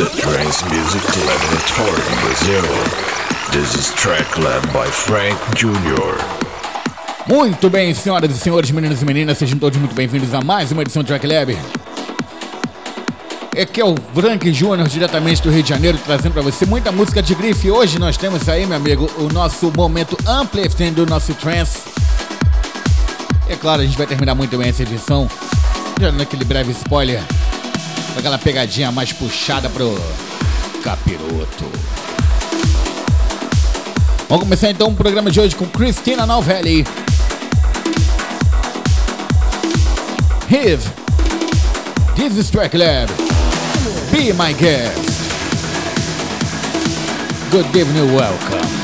the Trance Music Laboratory in. This is track led by Frank Jr. Muito bem, senhoras e senhores, meninas e meninas, sejam todos muito bem-vindos a mais uma edição do Track Lab. Aqui é o Frank Júnior, diretamente do Rio de Janeiro, trazendo para você muita música de grife. Hoje nós temos aí, meu amigo, o nosso momento uplifting do nosso trance. É claro, a gente vai terminar muito bem essa edição, dando aquele breve spoiler, aquela pegadinha mais puxada pro capiroto. Vamos começar então o programa de hoje com Cristina Novelli. Hiv. This is Track Lab. Be my guest. Good evening, welcome.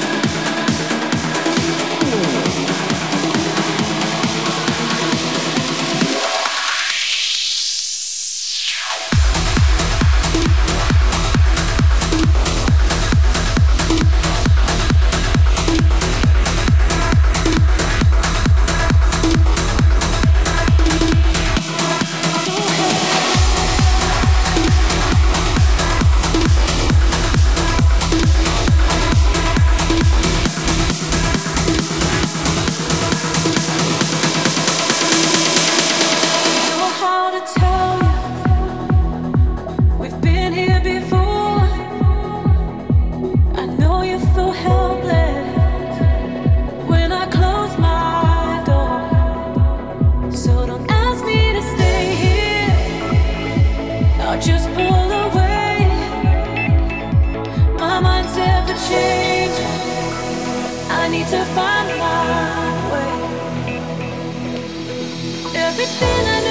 everything I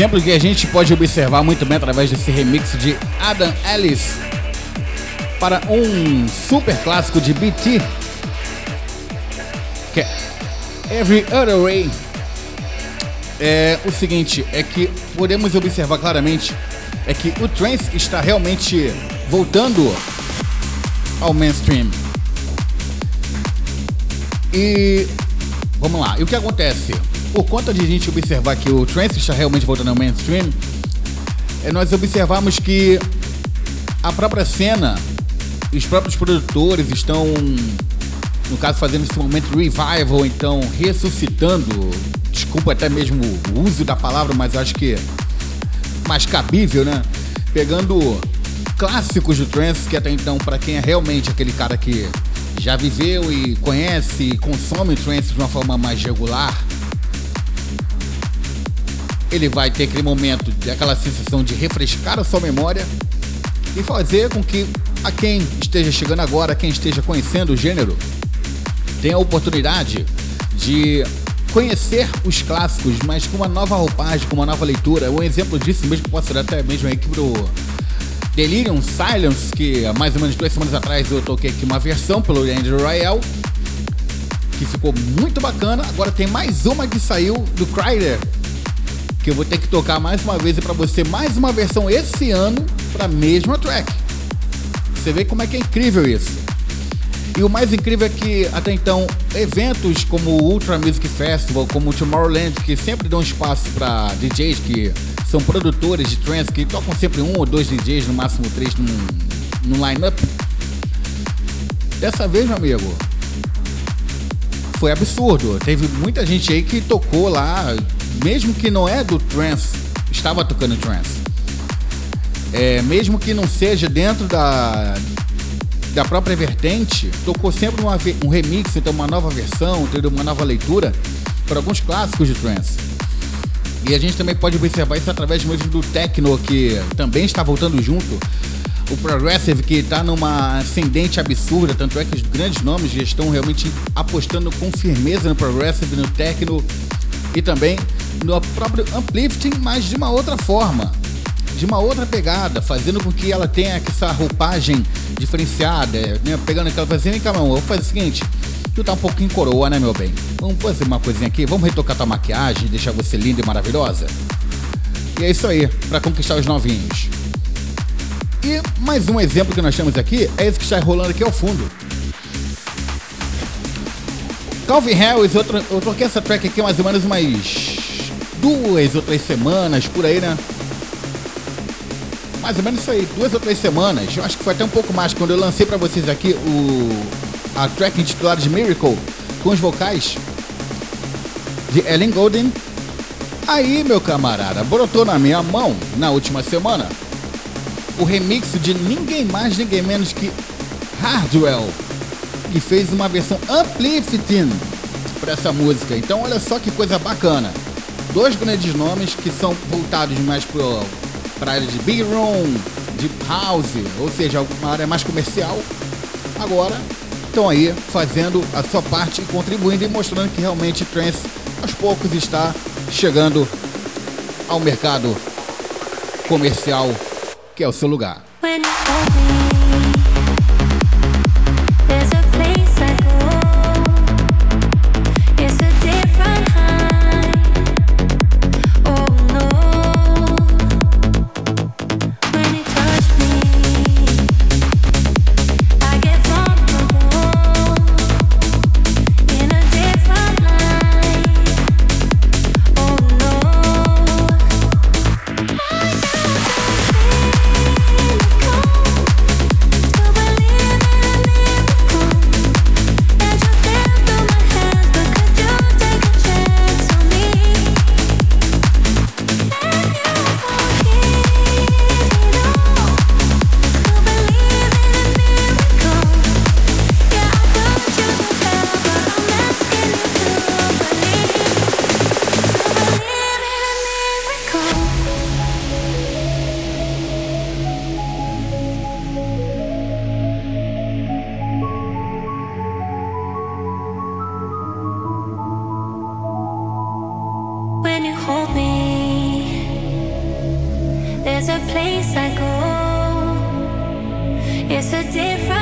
exemplo que a gente pode observar muito bem através desse remix de Adam Ellis para um super clássico de BT, que é Every Other Way. É o seguinte, é que podemos observar claramente é que o trance está realmente voltando ao mainstream. E vamos lá, e o que acontece? Por conta de a gente observar que o trance está realmente voltando ao mainstream, é nós observamos que a própria cena, os próprios produtores estão, no caso, fazendo esse momento revival, então ressuscitando, desculpa até mesmo o uso da palavra, mas acho que mais cabível, né? Pegando clássicos do trance, que até então, para quem é realmente aquele cara que já viveu e conhece e consome o trance de uma forma mais regular, ele vai ter aquele momento, aquela sensação de refrescar a sua memória e fazer com que a quem esteja chegando agora, quem esteja conhecendo o gênero, tenha a oportunidade de conhecer os clássicos, mas com uma nova roupagem, com uma nova leitura. Um exemplo disso mesmo posso dar até mesmo aqui pro Delirium Silence, que há mais ou menos duas semanas atrás eu toquei aqui uma versão pelo Andrew Royale, que ficou muito bacana. Agora tem mais uma que saiu do Cryder, que eu vou ter que tocar mais uma vez para você mais uma versão esse ano para a mesma track. Você vê como é que é incrível isso. E o mais incrível é que até então eventos como o Ultra Music Festival, como o Tomorrowland, que sempre dão espaço para DJs que são produtores de trance, que tocam sempre um ou dois DJs, no máximo três no, no line-up. Dessa vez, meu amigo, foi absurdo. Teve muita gente aí que tocou lá, mesmo que não é do trance, estava tocando trance. É, mesmo que não seja dentro da, da própria vertente, tocou sempre uma, um remix, então uma nova versão, uma nova leitura para alguns clássicos de trance. E a gente também pode observar isso através mesmo do techno, que também está voltando junto. O Progressive, que está numa ascendente absurda, tanto é que os grandes nomes já estão realmente apostando com firmeza no Progressive, no techno e também no próprio Uplifting, mas de uma outra forma de uma outra pegada, fazendo com que ela tenha essa roupagem diferenciada, né? Pegando aquela fazendo, vem cá, meu, vou fazer o seguinte, tu tá um pouquinho coroa, né, meu bem? Vamos fazer uma coisinha aqui, vamos retocar tua maquiagem, deixar você linda e maravilhosa? E é isso aí, para conquistar os novinhos. E mais um exemplo que nós temos aqui é esse que está rolando aqui ao fundo. Calvin Harris, eu, eu toquei essa track aqui mais ou menos umas duas ou três semanas por aí, né? mais ou menos isso aí, duas ou três semanas. Eu acho que foi até um pouco mais quando eu lancei para vocês aqui o a track intitulada de Miracle com os vocais de Ellen Golden. Aí, meu camarada, brotou na minha mão na última semana o remix de ninguém mais, ninguém menos que Hardwell, que fez uma versão uplifting para essa música. Então, olha só que coisa bacana. Dois grandes nomes que são voltados mais para área de big room, de house, ou seja, uma área mais comercial, agora estão aí fazendo a sua parte e contribuindo e mostrando que realmente trance aos poucos está chegando ao mercado comercial que é o seu lugar. hold me. There's a place I go. It's a different.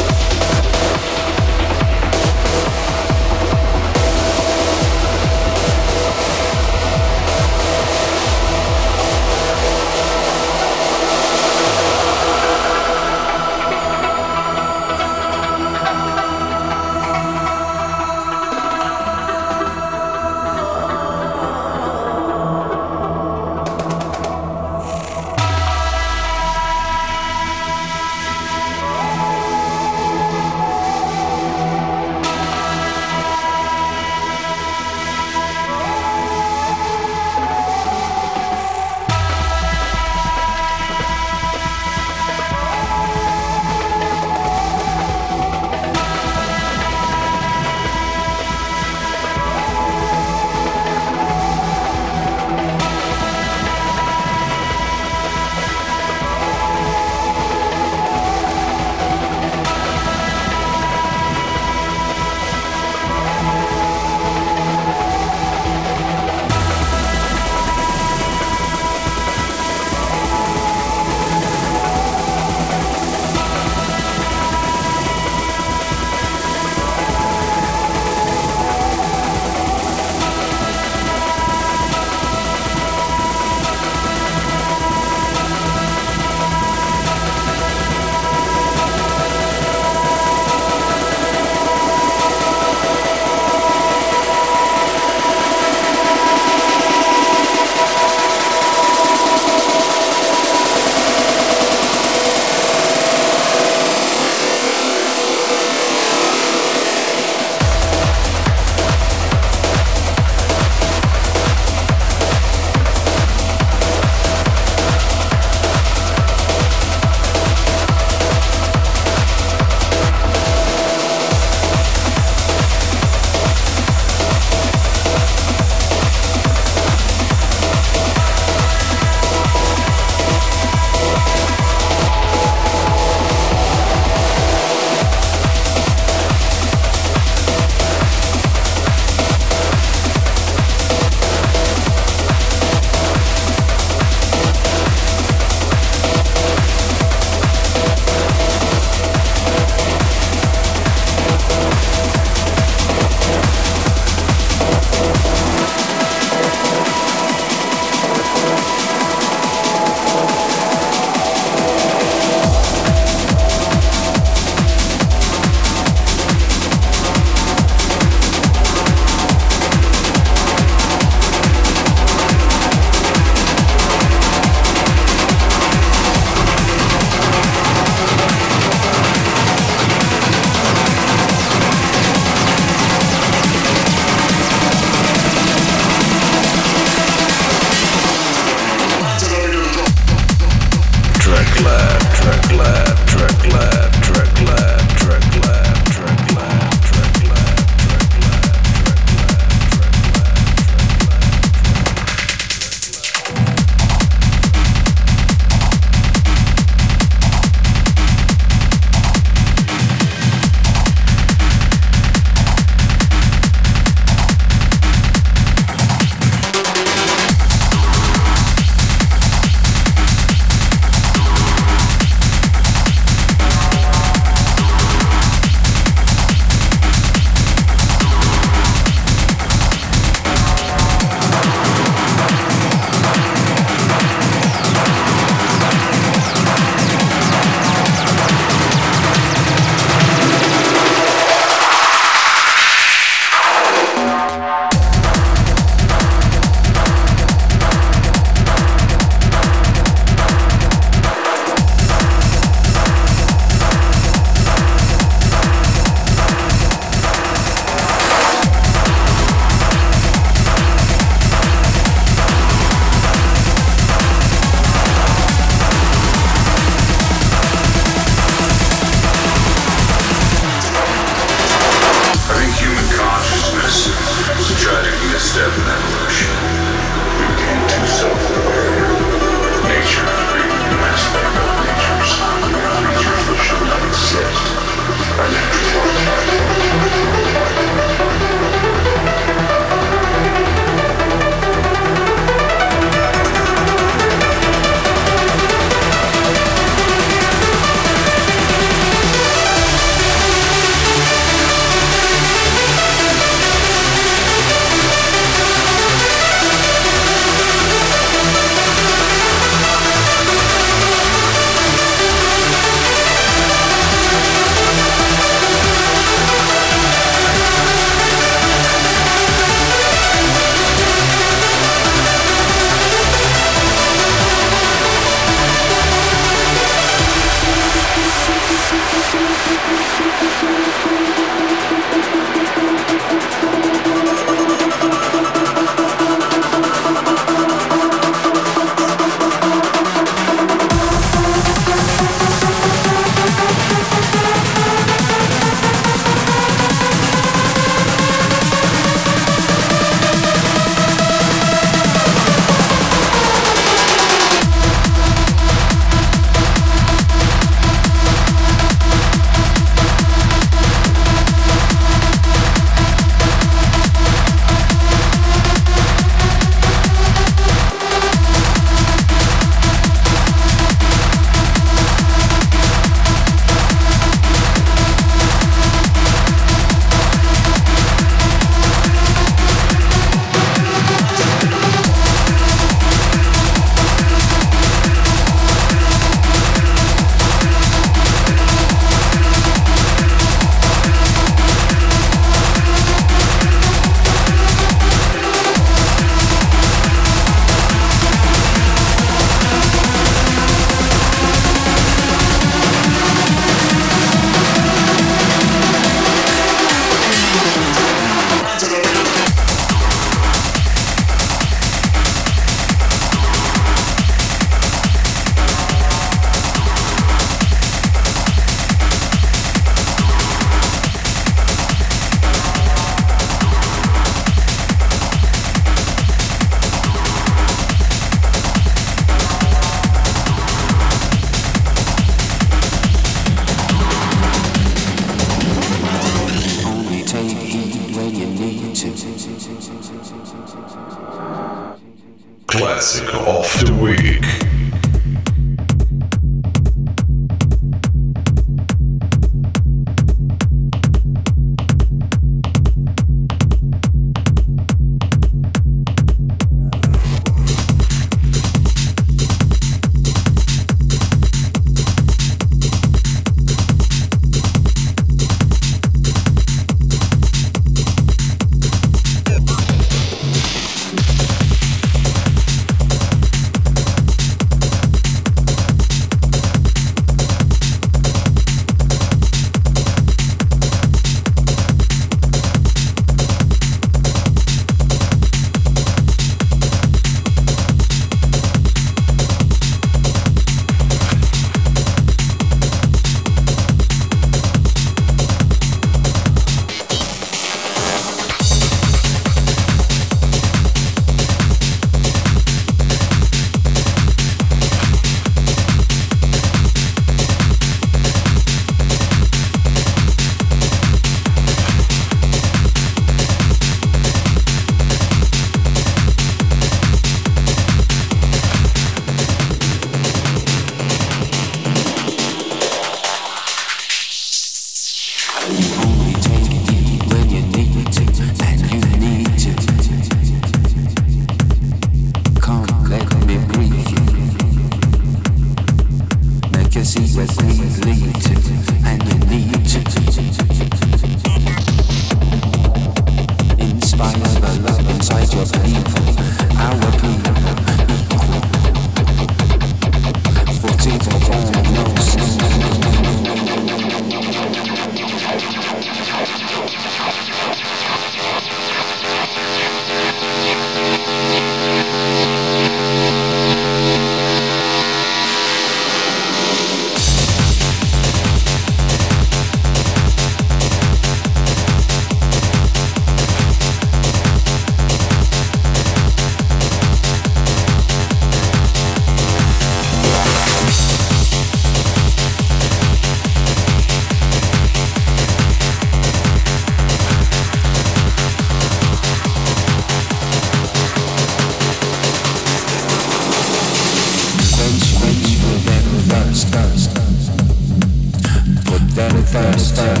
thank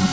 you.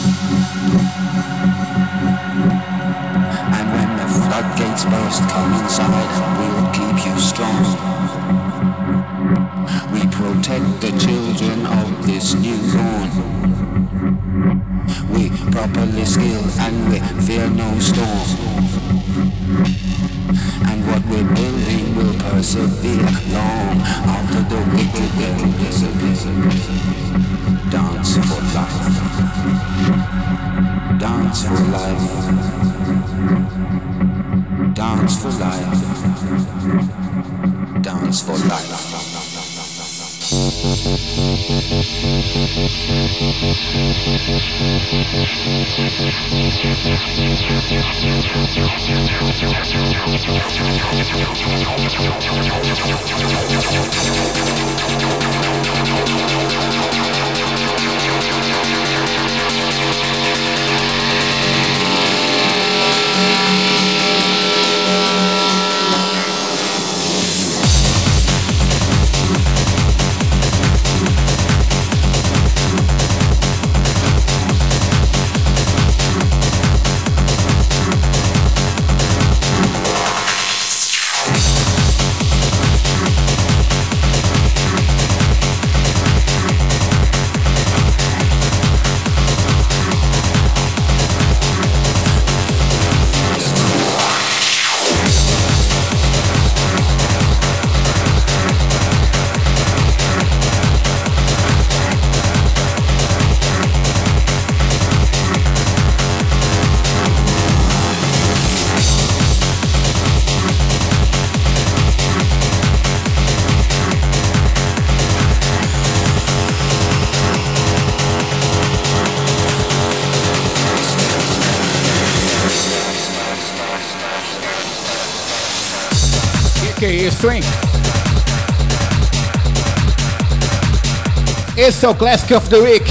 Esse é o Classic of the Week.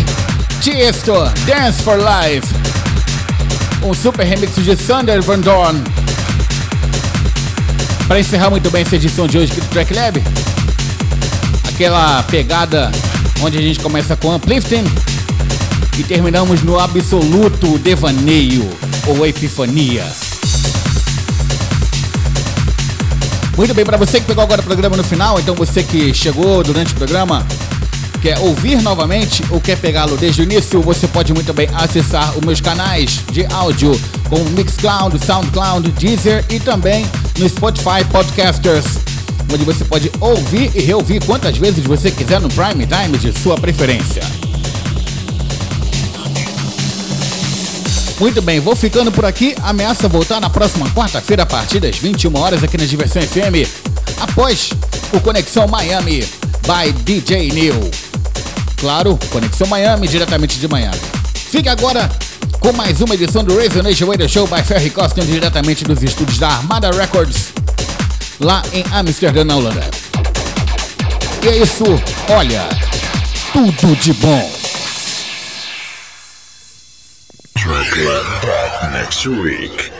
Tiesto, Dance for Life. Um super remix de Sander Van Dorn. Para encerrar muito bem essa edição de hoje aqui do Track Lab, aquela pegada onde a gente começa com Uplifting e terminamos no absoluto devaneio ou epifania. Muito bem, para você que pegou agora o programa no final, então você que chegou durante o programa, quer ouvir novamente ou quer pegá-lo desde o início, você pode muito bem acessar os meus canais de áudio como Mixcloud, Soundcloud, Deezer e também no Spotify Podcasters, onde você pode ouvir e reouvir quantas vezes você quiser no prime time de sua preferência. Muito bem, vou ficando por aqui. Ameaça voltar na próxima quarta-feira a partir das 21 horas aqui na Diversão FM, após o Conexão Miami by DJ Neil. Claro, Conexão Miami diretamente de Miami. Fique agora com mais uma edição do Razor Nation Radio Show by Ferry Costin diretamente dos estúdios da Armada Records, lá em Amsterdã, na Holanda. E é isso, olha, tudo de bom. Lab back next week.